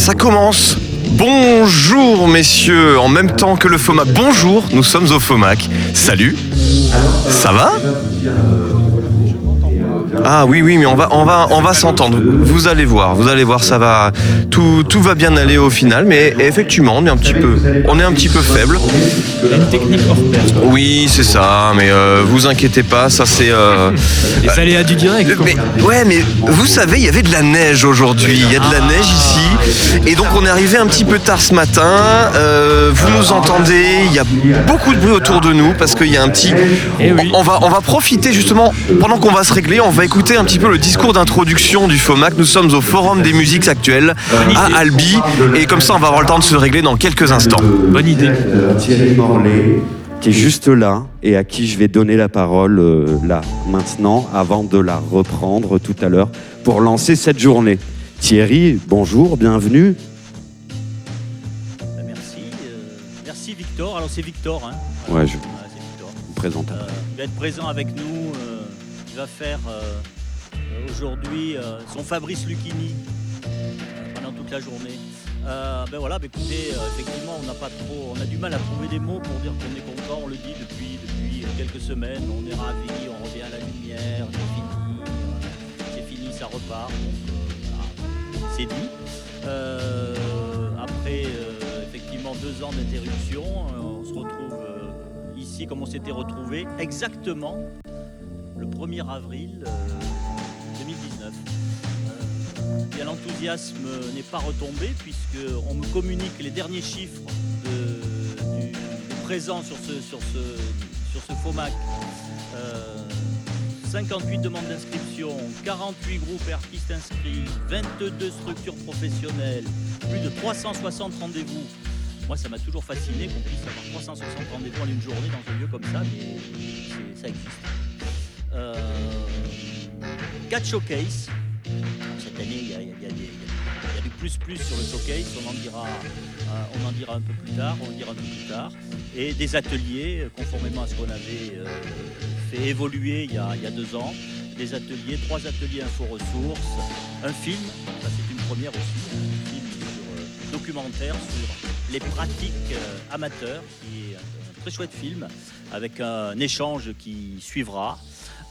Ça commence Bonjour messieurs, en même temps que le FOMAC. Bonjour, nous sommes au FOMAC. Salut, ça va? Ah oui, oui, mais on va, on va, on va s'entendre. Vous allez voir, vous allez voir, ça va, tout, tout va bien aller au final. Mais effectivement, on est un petit peu, on est un petit peu faible. Une technique hors pair. Oui, c'est ça. Mais euh, vous inquiétez pas, ça c'est. euh, Les aléas du direct. quoi. mais, ouais, mais vous savez, il y avait de la neige aujourd'hui. Il y a de la neige ici. Et donc, on est arrivé un petit peu tard ce matin. Euh, vous nous entendez. Il y a beaucoup de bruit autour de nous parce qu'il y a un petit. Eh oui. On va, on va profiter justement, pendant qu'on va se régler, on va écouter un petit peu le discours d'introduction du FOMAC. Nous sommes au Forum des musiques actuelles à Albi. Et comme ça, on va avoir le temps de se régler dans quelques instants. Bonne idée. Euh, Thierry Qui est juste là et à qui je vais donner la parole euh, là, maintenant, avant de la reprendre tout à l'heure pour lancer cette journée. Thierry, bonjour, bienvenue. Euh, Merci. euh, merci Victor. Alors c'est Victor. Hein. Ouais, je Ah, Victor. vous présente. Euh, il va être présent avec nous. euh, il va faire aujourd'hui euh, son Fabrice Lucchini euh, pendant toute la journée. Euh, ben voilà, ben écoutez, euh, effectivement, on n'a pas trop, on a du mal à trouver des mots pour dire qu'on est content. On le dit depuis depuis quelques semaines. On est ravis, on revient à la lumière. C'est fini, euh, c'est fini, ça repart. Donc euh, voilà, c'est dit. Euh, après euh, effectivement deux ans d'interruption, euh, on se retrouve euh, ici comme on s'était retrouvé exactement le 1er avril euh, 2019. Euh, bien l'enthousiasme n'est pas retombé puisque on me communique les derniers chiffres de, du, présent sur ce, sur ce, sur ce FOMAC. Euh, 58 demandes d'inscription, 48 groupes et artistes inscrits, 22 structures professionnelles, plus de 360 rendez-vous. Moi, ça m'a toujours fasciné qu'on puisse avoir 360 rendez-vous en une journée dans un lieu comme ça, mais ça existe. Euh, 4 showcases. Il y a, du plus-plus sur le showcase, on en, dira, euh, on en dira un peu plus tard, on dira un peu plus tard. Et des ateliers, euh, conformément à ce qu'on avait euh, fait évoluer il y, a, deux ans. Des ateliers, trois ateliers info-ressources, un film, ça c'est une première aussi, un film sur, documentaire sur les pratiques amateurs, qui est un très chouette film, avec un échange qui suivra.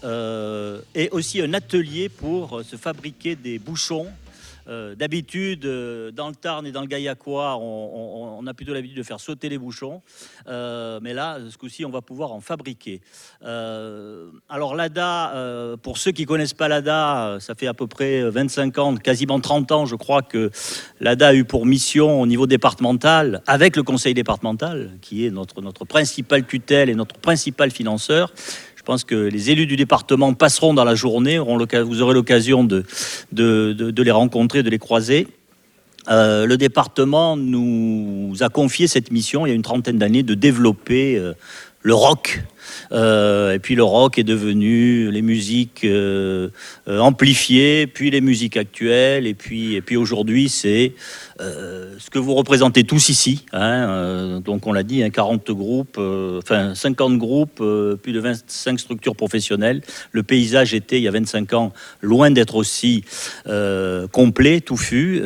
Euh, et aussi un atelier pour euh, se fabriquer des bouchons. Euh, D'habitude, euh, dans le Tarn et dans le Gaillacois, on, on- on a plutôt l'habitude de faire sauter les bouchons. Mais là, ce coup-ci, on va pouvoir en fabriquer. Alors l'ADA, pour ceux qui connaissent pas l'ADA, ça fait à peu près 25 ans, quasiment 30 ans, je crois que l'ADA a eu pour mission au niveau départemental, avec le conseil départemental, qui est notre, notre principale tutelle et notre principal financeur. Je pense que les élus du département passeront dans la journée, vous aurez l'occasion de les rencontrer, de les croiser. Euh, le département nous a confié cette mission il y a une trentaine d'années de développer euh, le rock. Euh, et puis le rock est devenu les musiques euh, euh, amplifiées, puis les musiques actuelles, et puis, et puis aujourd'hui c'est ce que vous représentez tous ici. hein, donc on l'a dit, hein, 40 groupes, euh, enfin 50 groupes, plus de 25 structures professionnelles. Le paysage était il y a 25 ans loin d'être aussi complet, touffu.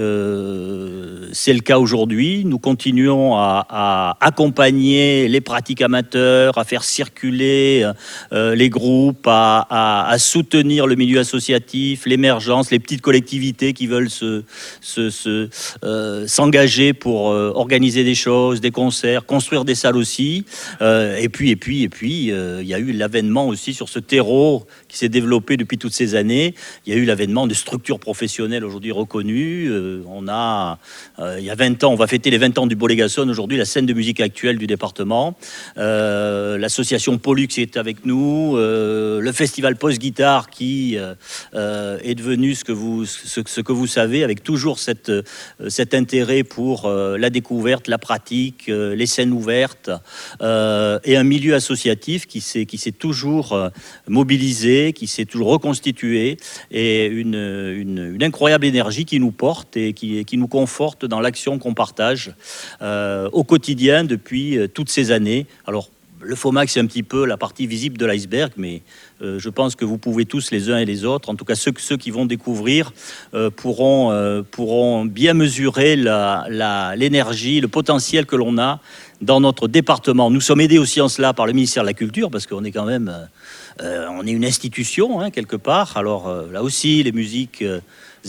C'est le cas aujourd'hui. Nous continuons à accompagner les pratiques amateurs, à faire circuler euh, les groupes, à, soutenir le milieu associatif, l'émergence, les petites collectivités qui veulent se, se- se, euh, s'engager pour euh, organiser des choses, des concerts, construire des salles aussi. Euh, et puis, et puis, et puis, euh, il y a eu l'avènement aussi sur ce terreau qui s'est développé depuis toutes ces années. Il y a eu l'avènement de structures professionnelles aujourd'hui reconnues. Euh, on a, euh, il y a 20 ans, on va fêter les 20 ans du Bolégason aujourd'hui, la scène de musique actuelle du département. Euh, L'association Pollux est avec nous. Le festival Post Guitare qui est devenu ce que vous, ce, ce que vous savez, avec toujours cet intérêt pour la découverte, la pratique, les scènes ouvertes, et un milieu associatif qui s'est toujours euh, qui s'est toujours reconstitué, et une, une, incroyable énergie qui nous porte et qui, qui nous conforte dans l'action qu'on partage euh, au quotidien depuis euh, toutes ces années. Alors le FOMAC, c'est un petit peu la partie visible de l'iceberg, mais euh, je pense que vous pouvez tous, les uns et les autres, en tout cas ceux, ceux qui vont découvrir, pourront, pourront bien mesurer l'énergie, le potentiel que l'on a dans notre département. Nous sommes aidés aussi en cela par le ministère de la Culture, parce qu'on est quand même, euh, on est une institution hein, quelque part. Alors euh, là aussi, les musiques euh,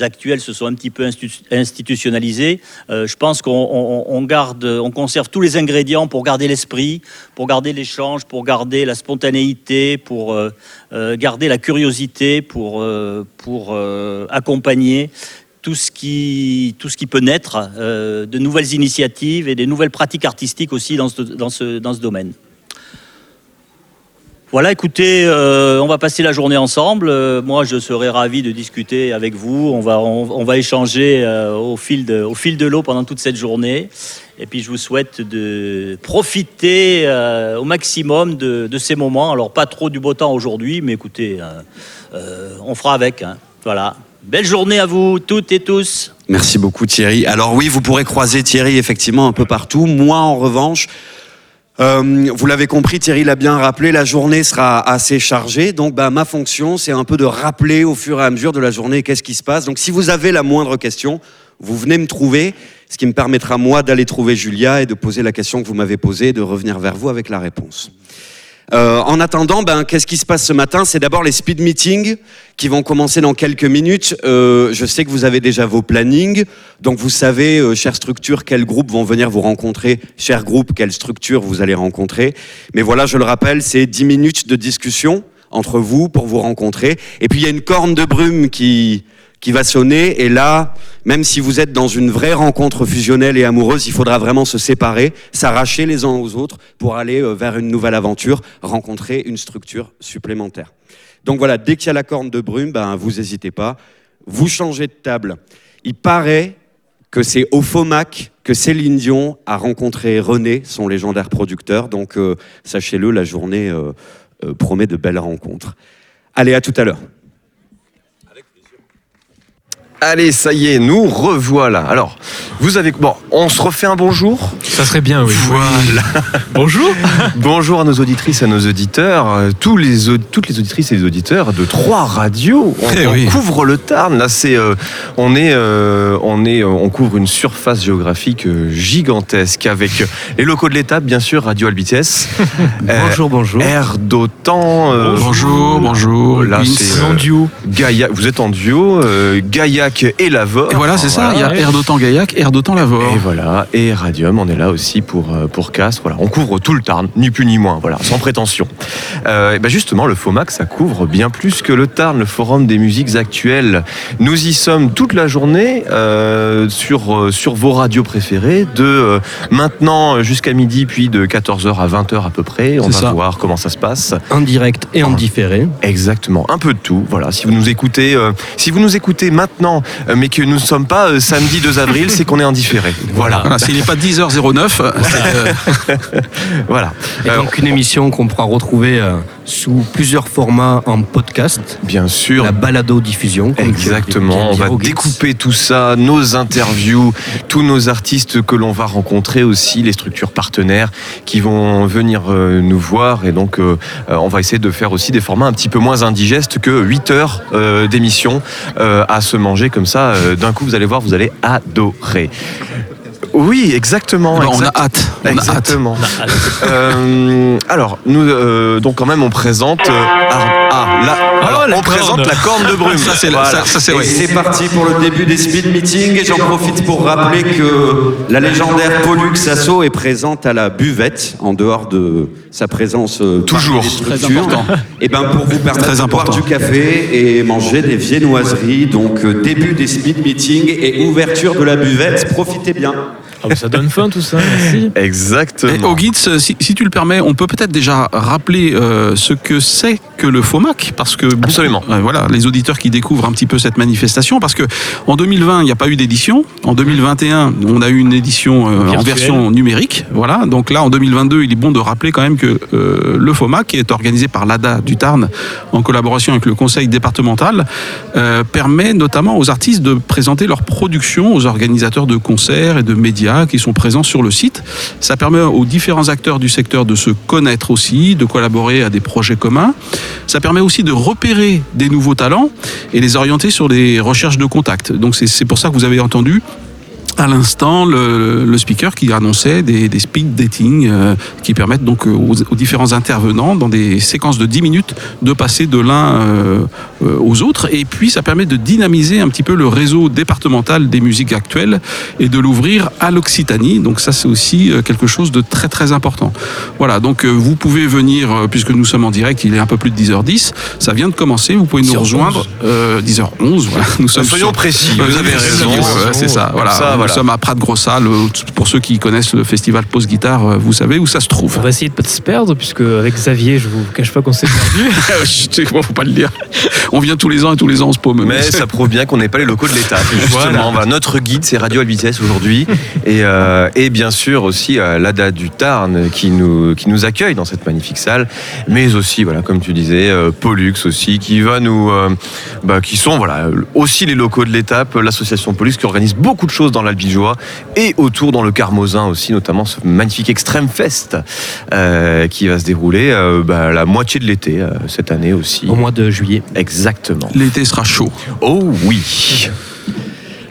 actuelles se sont un petit peu institu- institutionnalisées. Je pense qu'on on- on garde, on conserve tous les ingrédients pour garder l'esprit, pour garder l'échange, pour garder la spontanéité, pour garder la curiosité, pour, accompagner tout ce qui, peut naître de nouvelles initiatives et des nouvelles pratiques artistiques aussi dans ce domaine. Voilà, écoutez, euh, on va passer la journée ensemble. Euh, moi, je serai ravi de discuter avec vous. On va, on, va échanger euh, au fil de, l'eau pendant toute cette journée. Et puis, je vous souhaite de profiter au maximum de, ces moments. Alors, pas trop du beau temps aujourd'hui, mais écoutez, on fera avec. hein. Voilà. Belle journée à vous, toutes et tous. Merci beaucoup Thierry. Alors oui, vous pourrez croiser Thierry effectivement un peu partout. Moi en revanche, euh, vous l'avez compris, Thierry l'a bien rappelé, la journée sera assez chargée. Donc bah, ma fonction, c'est un peu de rappeler au fur et à mesure de la journée qu'est-ce qui se passe. Donc si vous avez la moindre question, vous venez me trouver, ce qui me permettra moi d'aller trouver Julia et de poser la question que vous m'avez posée et de revenir vers vous avec la réponse. Euh, en attendant, ben, qu'est-ce qui se passe ce matin? C'est d'abord les speed meetings qui vont commencer dans quelques minutes. Euh, je sais que vous avez déjà vos plannings, donc vous savez, euh, chères structures, quels groupes vont venir vous rencontrer, chers groupes, quelles structures vous allez rencontrer. Mais voilà, je le rappelle, c'est 10 minutes de discussion entre vous pour vous rencontrer. Et puis il y a une corne de brume qui, qui va sonner. Et là, même si vous êtes dans une vraie rencontre fusionnelle et amoureuse, il faudra vraiment se séparer, s'arracher les uns aux autres pour aller euh, vers une nouvelle aventure, rencontrer une structure supplémentaire. Donc voilà, dès qu'il y a la corne de brume, ben, vous n'hésitez pas, vous changez de table. Il paraît que c'est au FOMAC que Céline Dion a rencontré René, son légendaire producteur. Donc euh, sachez-le, la journée euh, promet de belles rencontres. Allez, à tout à l'heure. Allez, ça y est, nous revoilà. Alors, vous avez. Bon, on se refait un bonjour? Ça serait bien, oui. Voilà. Bonjour. Bonjour à nos auditrices et à nos auditeurs, euh, tous les, au- toutes les auditrices et les auditeurs de trois radios. On, Eh on oui. couvre le Tarn. Là, c'est, euh, on est, euh, on est, on couvre une surface géographique gigantesque avec les locaux de l'étape, bien sûr, Radio Albites. Bonjour, bonjour. Air d'Otan. Bonjour, bonjour. Là, c'est En duo. Gaillac. Vous êtes en duo, euh, Et Lavore. Et voilà, c'est ça. Il y a. Air d'Otan Gaillac, Air d'Otan Lavore. Et voilà, et Radium, on est là aussi pour, euh, pour Castres. Voilà, on couvre tout le Tarn, ni plus ni moins, voilà, sans prétention. Euh, et ben justement, le FOMAC, ça couvre bien plus que le Tarn, le Forum des musiques actuelles. Nous y sommes toute la journée euh, sur, sur vos radios préférées, de euh, maintenant jusqu'à midi, puis de 14h à 20h à peu près. On va ça. voir comment ça se passe. en direct et en différé. Exactement, un peu de tout. Voilà, si vous nous écoutez, si vous nous écoutez maintenant, mais que nous ne sommes pas euh, samedi 2 avril, c'est qu'on est indifféré. Voilà, Voilà, s'il n'est pas 10h09, c'est, euh, voilà. Et Euh, donc une émission qu'on pourra retrouver euh, sous plusieurs formats en podcast, Bien sûr. la tu as Exactement, on va découper tout ça, nos interviews, tous nos artistes que l'on va rencontrer aussi, les structures partenaires qui vont venir euh, nous voir et donc euh, euh, on va essayer de faire aussi des formats un petit peu moins indigestes que 8 heures euh, d'émission euh, à se manger comme ça. euh, D'un coup, vous allez voir, vous allez adorer. Oui, exactement. bah, on a hâte. On a hâte. Exactement. Euh, alors, nous, euh, donc quand même, on présente. euh, ah, ah, alors, la on corne. présente la corne de brume. Ça, c'est Voilà. ça, ça, ouais. c'est parti pour le début des speed meetings et j'en profite pour rappeler que la légendaire Pollux Asso est présente à la buvette en dehors de sa présence euh, Toujours. Très structures. important. Et ben pour vous permettre Très de boire important. du café et manger des viennoiseries. Donc euh, début des speed meetings et ouverture de la buvette. Profitez bien. Ah, mais ça donne faim tout ça, merci. Et Exactement. Guides, si, si tu le permets, on peut peut-être déjà rappeler euh, ce que c'est que le FOMAC, parce que Absolument. euh, voilà, les auditeurs qui découvrent un petit peu cette manifestation, parce que en 2020, il n'y a pas eu d'édition. En 2021, on a eu une édition euh, en version numérique. Voilà. Donc là, en 2022, il est bon de rappeler quand même que euh, le FOMAC, qui est organisé par l'ADA du Tarn, en collaboration avec le conseil départemental, euh, permet notamment aux artistes de présenter leurs productions aux organisateurs de concerts et de médias qui sont présents sur le site. Ça permet aux différents acteurs du secteur de se connaître aussi, de collaborer à des projets communs. Ça permet aussi de repérer des nouveaux talents et les orienter sur des recherches de contacts. Donc c'est pour ça que vous avez entendu à l'instant le, le speaker qui annonçait des, des speed dating euh, qui permettent donc euh, aux, aux différents intervenants dans des séquences de 10 minutes de passer de l'un euh, euh, aux autres. Et puis ça permet de dynamiser un petit peu le réseau départemental des musiques actuelles et de l'ouvrir à l'Occitanie. Donc ça c'est aussi euh, quelque chose de très très important. Voilà. Donc vous pouvez venir puisque nous sommes en direct il est un peu plus de 10h10 ça vient de commencer. Vous pouvez nous 10h11. rejoindre euh, 10h11 voilà. Nous sommes Soyons sur- précis, vous avez raison. C'est ça. Voilà. Ça, Nous voilà. sommes à Prat Grossal. Euh, Pour ceux qui connaissent le festival Pause Guitare, euh, vous savez où ça se trouve. On va essayer de pas se perdre, puisque avec Xavier, je vous cache pas qu'on s'est perdu. Chut, faut pas le dire. On vient tous les ans et tous les ans on se paume. Mais ça prouve bien qu'on n'est pas les locaux de l'État. Justement, Voilà. Notre guide, c'est Radio vitesse aujourd'hui. Et, euh, et bien sûr aussi euh, l'ADA du Tarn qui nous, qui nous accueille dans cette magnifique salle. Mais aussi, voilà, comme tu disais, euh, Pollux aussi, qui va nous. euh, bah, qui sont voilà, aussi les locaux de l'étape, l'association Pollux qui organise beaucoup de choses dans l'Albigeois et autour dans le Carmosin aussi, notamment ce magnifique Extreme Fest euh, qui va se dérouler euh, bah, la moitié de l'été euh, cette année aussi. Au mois de juillet. Exactement. L'été sera chaud. Oh oui.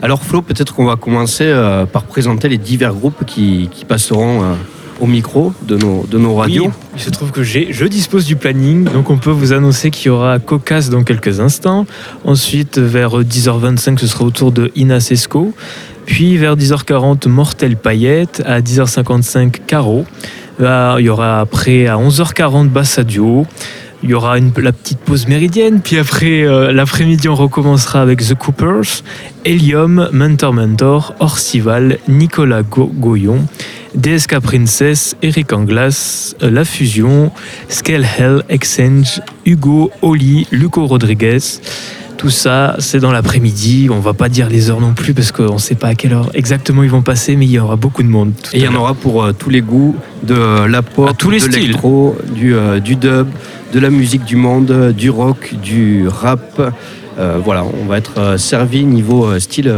Alors Flo, peut-être qu'on va commencer euh, par présenter les divers groupes qui, qui passeront euh, au micro de nos, de nos radios. Oui, il se trouve que j'ai, je dispose du planning, donc on peut vous annoncer qu'il y aura Caucas dans quelques instants. Ensuite, vers 10h25, ce sera au tour de Ina Sesco. Puis vers 10h40, Mortel Paillette. À 10h55, Caro. Il y aura après à 11h40, Bassadio. Il y aura la petite pause méridienne, puis après euh, l'après-midi on recommencera avec The Coopers, Helium, Mentor Mentor, Orcival, Nicolas Go- Goyon, DSK Princess, Eric Anglas, euh, La Fusion, Scale Hell, Exchange, Hugo, Oli, Luco Rodriguez. Tout ça, c'est dans l'après-midi. On va pas dire les heures non plus parce qu'on sait pas à quelle heure exactement ils vont passer, mais il y aura beaucoup de monde. tout Et il y en aura pour euh, tous les goûts, de euh, la pop, À tous les de l'électro, du, euh, du dub, de la musique du monde, du rock, du rap. Euh, voilà, on va être servi niveau style.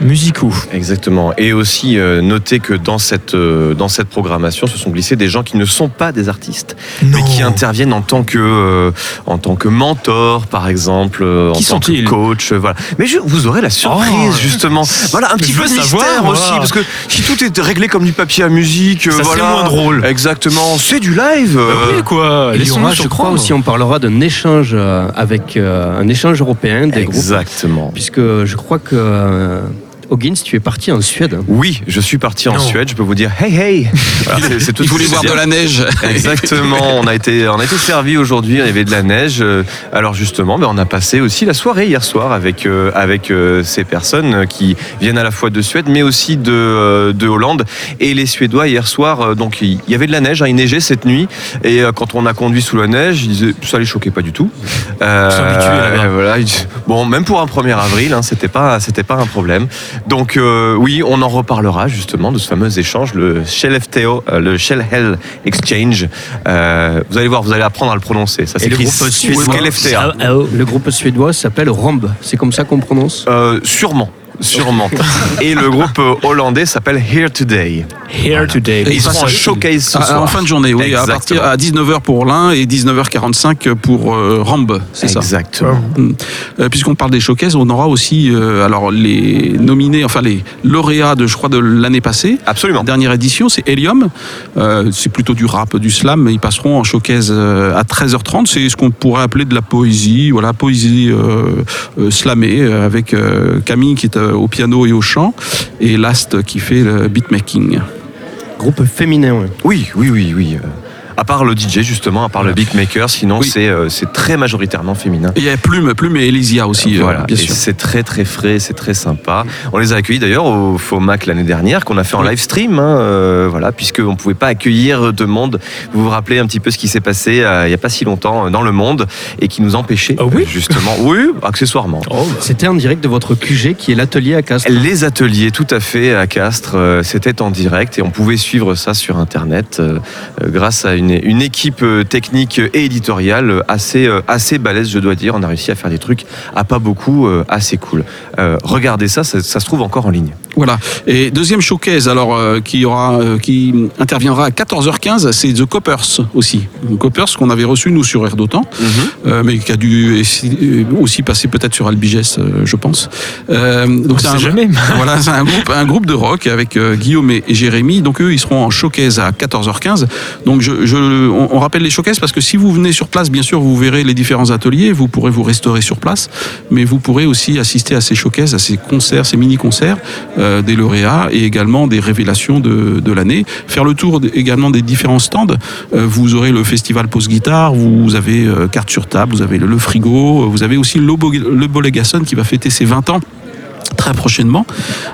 Musicaux. Exactement. Et aussi euh, noter que dans cette, euh, dans cette programmation se sont glissés des gens qui ne sont pas des artistes, mais qui interviennent en tant que, euh, en tant que mentor, par exemple, euh, en Qui tant que coach. euh, voilà. Mais je, vous aurez la surprise, Oh. justement. Voilà, un petit peu de savoir, mystère aussi, parce que si tout est réglé comme du papier à musique, euh, Ça voilà. moins drôle. Exactement. C'est du live. euh, oui, quoi. il y aura, je crois aussi, on parlera d'un échange avec euh, un échange européen des groupes. Exactement. Puisque je crois que euh, Hoggins, tu es parti en Suède. Oui, je suis parti en Non. Suède. Je peux vous dire, hey hey. Voilà, c'est- c'est tout Il voulait voir de la neige. Exactement, on a été, on a été servi aujourd'hui, il y avait de la neige. Euh, Alors justement, ben, on a passé aussi la soirée hier soir avec, euh, avec euh, ces personnes qui viennent à la fois de Suède, mais aussi de, euh, de Hollande. Et les Suédois hier soir, donc il y avait de la neige, hein, il neigeait cette nuit. Et quand on a conduit sous la neige, ils disaient, ça les choquait pas du tout. Euh, Ils sont habitués, là-bas. voilà, bon, même pour un 1er avril, hein, c'était pas, c'était pas un problème. Donc euh, oui, on en reparlera justement de ce fameux échange, le Shell FTO, euh, le Shell Hell Exchange. Euh, vous allez voir, vous allez apprendre à le prononcer. Ça s'écrit groupe suédois, Shell FTA. Ah, ah, oh. Le groupe suédois s'appelle Romb. C'est comme ça qu'on prononce? Sûrement. Sûrement. Et le groupe hollandais s'appelle Here Today. Here today. Et ils en à- showcase ce Ah, soir. en fin de journée, oui, à partir à 19h pour l'un et 19h45 pour euh, Ramb, c'est ça. Exactement. Euh, Puisqu'on parle des showcases, on aura aussi euh, alors les nominés, enfin les lauréats de je crois de l'année passée. Absolument. La dernière édition, c'est Helium. Euh, c'est plutôt du rap, du slam. mais Ils passeront en showcase à 13h30. C'est ce qu'on pourrait appeler de la poésie, voilà, poésie euh, euh, slamée avec euh, Camille qui est euh, au piano et au chant et Last qui fait le beatmaking. Groupe féminin, ouais. Oui, oui, oui, oui. À part le DJ, justement, à part le beatmaker, sinon Oui. c'est euh, c'est très majoritairement féminin. Et il y a Plume, Plume et Elysia aussi, euh, Voilà, bien et sûr. c'est très très frais, c'est très sympa. On les a accueillis d'ailleurs au FOMAC l'année dernière, qu'on a fait en Oui. live stream, hein, euh, voilà, puisqu'on ne pouvait pas accueillir de monde. Vous vous rappelez un petit peu ce qui s'est passé euh, il n'y a pas si longtemps dans le monde et qui nous empêchait Ah oui euh, justement, oui, accessoirement. Oh, C'était en direct de votre QG qui est l'atelier à Castres. Les ateliers, tout à fait, à Castres, euh, c'était en direct et on pouvait suivre ça sur Internet grâce à une une, une équipe euh, technique et éditoriale euh, assez, euh, assez balèze, je dois dire. On a réussi à faire des trucs à pas beaucoup, assez cool. Euh, regardez ça, ça, ça se trouve encore en ligne. Voilà. Et deuxième showcase, alors euh, qui aura, euh, qui interviendra à 14h15, c'est The Coppers aussi. The Coppers qu'on avait reçu nous sur Air d'Otan, euh, mais qui a dû aussi passer peut-être sur Albiges, je pense. Donc c'est un, jamais. voilà, c'est un groupe, un groupe de rock avec Guillaume et, et Jérémy. Donc eux, ils seront en showcase à 14h15. Donc je, je- on, rappelle les showcases parce que si vous venez sur place, bien sûr, vous verrez les différents ateliers, vous pourrez vous restaurer sur place, mais vous pourrez aussi assister à ces showcases, à ces concerts, ces mini-concerts euh, des lauréats et également des révélations de, l'année. Faire le tour également des différents stands. Euh, vous aurez le festival Pause Guitare, vous avez euh, Carte sur table, vous avez le, le frigo, vous avez aussi le Bolegasson qui va fêter ses 20 ans très prochainement.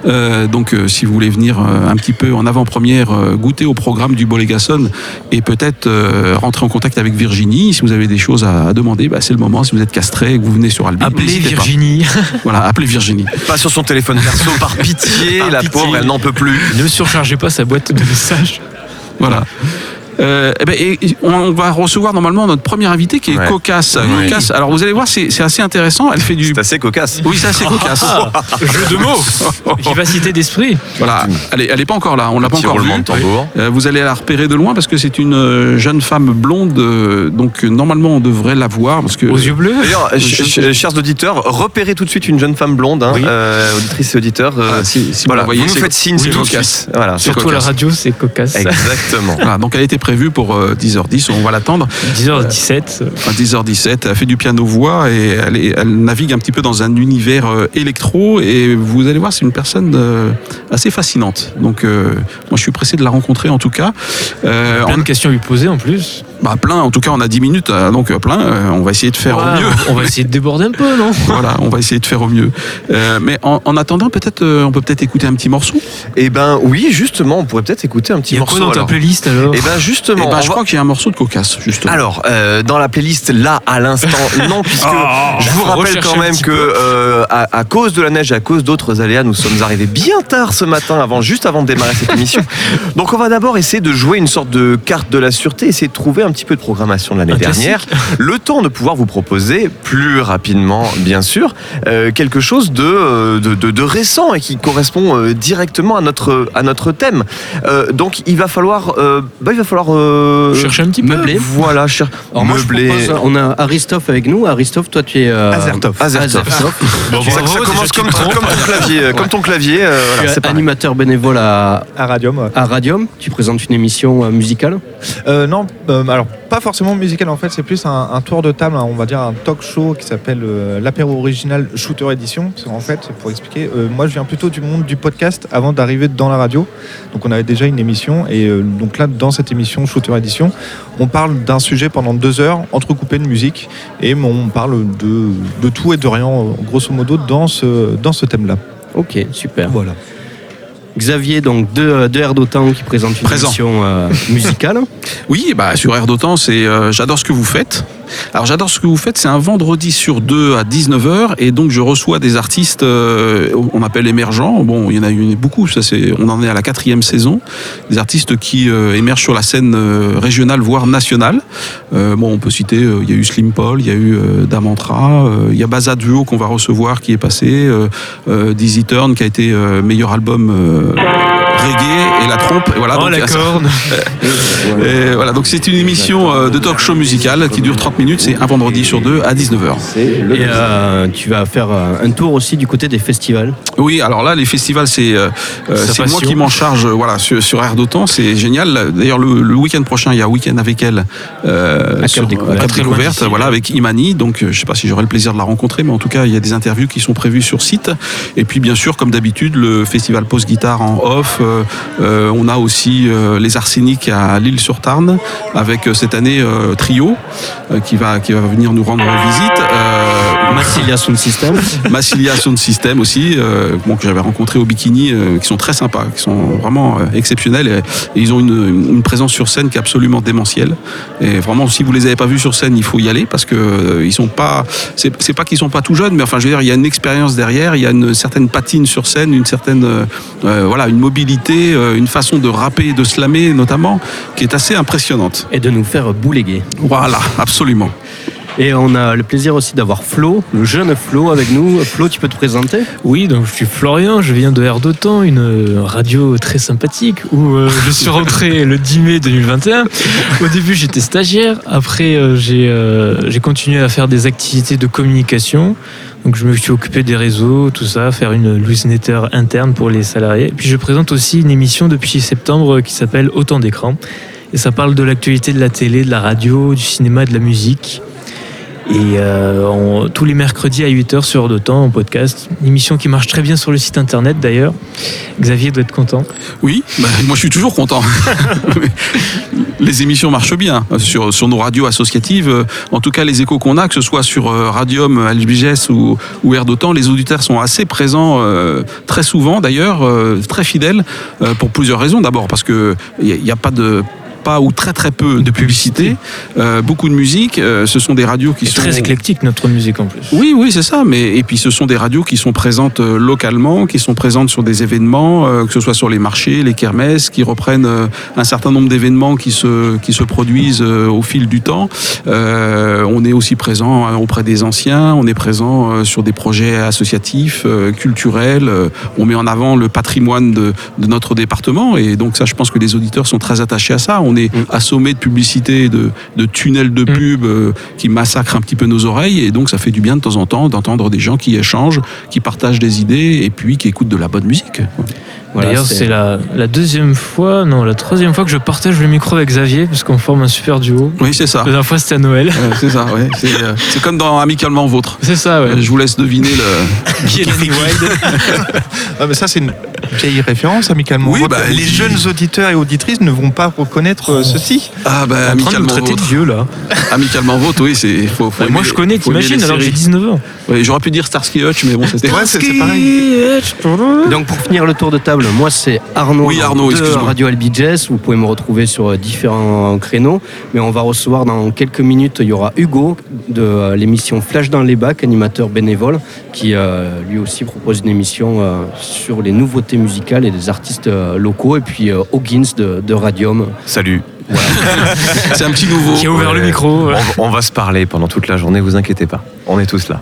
Euh, donc, euh, si vous voulez venir euh, un petit peu en avant-première, euh, goûter au programme du Bolégason et peut-être euh, rentrer en contact avec Virginie, si vous avez des choses à, à demander, bah, c'est le moment. Si vous êtes castré et que vous venez sur Albi, Appelez n'hésitez pas. Virginie. Voilà, appelez Virginie. Pas sur son téléphone perso, par pitié, Par la pitié. pauvre, elle n'en peut plus. ne surchargez pas sa boîte de messages. Voilà. Euh, eh ben, et- on va recevoir normalement notre première invitée qui est Ouais. Cocasse. Cocasse. Alors vous allez voir, c'est c'est assez intéressant. Elle fait du. C'est assez cocasse. Oui, c'est assez cocasse. Jeu de mots. Vivacité d'esprit. Voilà. Elle est, elle est pas encore là. On l'a pas encore vue. Euh, vous allez la repérer de loin parce que c'est une euh, jeune femme blonde. donc normalement on devrait la voir parce que. Aux yeux bleus. D'ailleurs, ch- ch- chers auditeurs, repérez tout de suite une jeune femme blonde, hein, Oui. euh, auditrice et auditeur. euh, Voilà, si, si vous voilà, voyez, vous nous c'est- faites signe, oui, c'est cocasse. Voilà. Surtout à la radio, c'est cocasse. Exactement. Voilà, donc elle a été prévue pour euh, 10h10, on va l'attendre. 10h17. À 10h17, elle fait du piano-voix et elle, est- elle navigue un petit peu dans un univers euh, électro et vous allez voir, c'est une personne euh, assez fascinante. Donc euh, moi je suis pressé de la rencontrer en tout cas. Euh, Plein en- de questions à lui poser en plus. Bah, plein, en tout cas on a 10 minutes, euh, donc euh, plein, euh, on va essayer de faire au mieux. On va essayer de déborder un peu, non? Voilà, on va essayer de faire au mieux. Euh, mais en, en attendant, peut-être, on peut peut-être écouter un petit morceau? Eh ben oui, justement, on pourrait peut-être écouter un petit Il y a morceau. quoi dans ta alors. playlist alors? Eh ben justement, Eh ben, je va- crois qu'il y a un morceau de cocasse, justement. Alors, euh, dans la playlist, là, à l'instant, non, puisque Ah, je vous rappelle quand même que, euh, à cause de la neige et à cause d'autres aléas, nous sommes arrivés bien tard ce matin, avant, juste avant de démarrer cette émission. Donc, on va d'abord essayer de jouer une sorte de carte de la sûreté, essayer de trouver un petit peu de programmation de l'année Un dernière, le temps de pouvoir vous proposer plus rapidement, bien sûr, euh, quelque chose de, euh, de, de- de récent et qui correspond euh, directement à notre, à notre thème. Euh, donc, il va falloir, euh, bah, il va falloir euh, Chercher un petit peu. meubler. Voilà, cher. Alors moi, je meubler. propose, on a Aristoff avec nous. Aristoff, toi, tu es... euh, Azertov. Azertov. Bon, Ça, commence comme, ton clavier, euh, comme ton clavier. euh, tu es animateur bénévole à, À Radium, ouais. à Radium. Tu présentes une émission musicale. Euh, non, euh, alors pas forcément musical en fait, c'est plus un, un tour de table, hein, on va dire un talk show qui s'appelle euh, l'apéro original Shooter Edition. Parce qu'en fait, pour expliquer, moi je viens plutôt du monde du podcast avant d'arriver dans la radio. Donc on avait déjà une émission et donc là dans cette émission Shooter Edition, on parle d'un sujet pendant deux heures entrecoupé de musique et on parle de, de tout et de rien grosso modo dans ce, dans ce thème-là. Ok, super. Voilà. Xavier, donc de, de Air d'Otan, qui présente une Présent. émission euh, musicale. Oui, bah, sur Air d'Otan, c'est euh, J'adore ce que vous faites. Alors, J'adore ce que vous faites, c'est un vendredi sur deux à 19h, et donc je reçois des artistes, euh, on appelle émergents. Bon, il y en a eu beaucoup, ça, c'est, on en est à la quatrième saison. Des artistes qui euh, émergent sur la scène euh, régionale, voire nationale. Euh, bon, on peut citer, euh, il y a eu Slim Paul, il y a eu euh, Damantra, il y a Baza Duo qu'on va recevoir qui est passé, Dizzy Turn qui a été meilleur album reggae, et La Trompe. Et voilà, Oh, donc, la corne. et voilà, donc c'est une émission euh, de talk show musical qui dure 30 minutes, c'est un vendredi sur deux à 19h. Et euh, tu vas faire euh, un tour aussi du côté des festivals. Oui, alors là, les festivals, c'est euh, moi qui m'en charge voilà, sur, sur Air d'Otan, c'est génial. D'ailleurs, le, le week-end prochain, il y a un week-end avec elle euh, À sur Découverte. à très Découverte, voilà, avec Imani. Donc, je sais pas si j'aurai le plaisir de la rencontrer, mais en tout cas, il y a des interviews qui sont prévues sur site. Et puis, bien sûr, comme d'habitude, le festival Pause Guitare en off. Euh, euh, on a aussi euh, les Arsenics à Lille-sur-Tarn, avec cette année Trio, qui, va, qui va venir nous rendre visite. Massilia Sound System. Massilia Sound System aussi, euh, bon, que j'avais rencontré au Bikini, euh, qui sont très sympas, qui sont vraiment euh, exceptionnels. Et, et ils ont une, une présence sur scène qui est absolument démentielle. Et vraiment, si vous les avez pas vus sur scène, il faut y aller parce que ils sont pas. C'est pas qu'ils sont pas tout jeunes, mais enfin, je veux dire, il y a une expérience derrière, il y a une certaine patine sur scène, une certaine, voilà, une mobilité, une façon de rapper, et de slammer notamment, qui est assez impressionnante. Et de nous faire bouléguer. Voilà, absolument. Et on a le plaisir aussi d'avoir Flo, le jeune Flo avec nous. Flo, tu peux te présenter? Oui, donc je suis Florian, je viens de Air d'Otan, une euh, radio très sympathique où euh, je suis rentré le 10 mai 2021. Au début, j'étais stagiaire. Après, euh, j'ai euh, j'ai continué à faire des activités de communication. Donc, je me suis occupé des réseaux, tout ça, faire une newsletter interne pour les salariés. Puis, je présente aussi une émission depuis septembre qui s'appelle Autant d'écran. Et ça parle de l'actualité de la télé, de la radio, du cinéma, de la musique. Et euh, tous les mercredis à 8h sur de temps en podcast. Une émission qui marche très bien sur le site internet d'ailleurs. Xavier doit être content. Oui, bah, moi je suis toujours content. les émissions marchent bien euh, sur, nos radios associatives. Euh, En tout cas, les échos qu'on a, que ce soit sur Radium, LBGS ou, Air d'Otan, les auditeurs sont assez présents très souvent d'ailleurs, très fidèles pour plusieurs raisons. D'abord parce que il n'y a pas de pas ou très très peu de publicité, euh, beaucoup de musique. euh, ce sont des radios qui C'est sont très éclectique notre musique en plus. oui, oui, c'est ça. Mais et puis ce sont des radios qui sont présentes euh, localement, qui sont présentes sur des événements, euh, que ce soit sur les marchés, les kermesses, qui reprennent un certain nombre d'événements qui se qui se produisent au fil du temps. On est aussi présent euh, auprès des anciens. On est présent sur des projets associatifs, culturels. on met en avant le patrimoine de, de notre département et donc ça, je pense que les auditeurs sont très attachés à ça. On est assommé de publicité, de, de tunnels de pub euh, qui massacrent un petit peu nos oreilles et donc ça fait du bien de temps en temps d'entendre des gens qui échangent, qui partagent des idées et puis qui écoutent de la bonne musique. Voilà, D'ailleurs, c'est la, la deuxième fois, non, la troisième fois que je partage le micro avec Xavier parce qu'on forme un super duo. Oui, c'est ça. La dernière fois, c'était à Noël. Euh, c'est ça, ouais. C'est euh, c'est comme dans Amicalement Vôtre. C'est ça, ouais. Euh, Je vous laisse deviner le. Qui est Ah, mais ça, c'est une vieille référence, amicalement. Oui, bah, les jeunes auditeurs et auditrices ne vont pas reconnaître euh, ceci. Ah bah en train de traiter de vieux là. Amicalement Vôtre, oui, c'est. Faut, faut moi aimer- je connais, t'imagines, alors que j'ai séries. 19 ans. Ouais, J'aurais pu dire Starsky Hutch, mais bon, c'était. Ouais, c'est c'est pareil. Donc pour finir le tour de table, moi c'est Arnaud, Oui, Arnaud, de excuse-moi. Radio LBJS. Vous pouvez me retrouver sur euh, différents créneaux, mais on va recevoir dans quelques minutes, il y aura Hugo de euh, l'émission Flash dans les bacs, animateur bénévole, qui euh, lui aussi propose une émission euh, sur les nouveautés musicales et des artistes euh, locaux, et puis euh, Hoggins de, de Radium. Salut. C'est un petit nouveau. Qui a ouvert le Ouais. micro. On, on va se parler pendant toute la journée, vous inquiétez pas. On est tous là.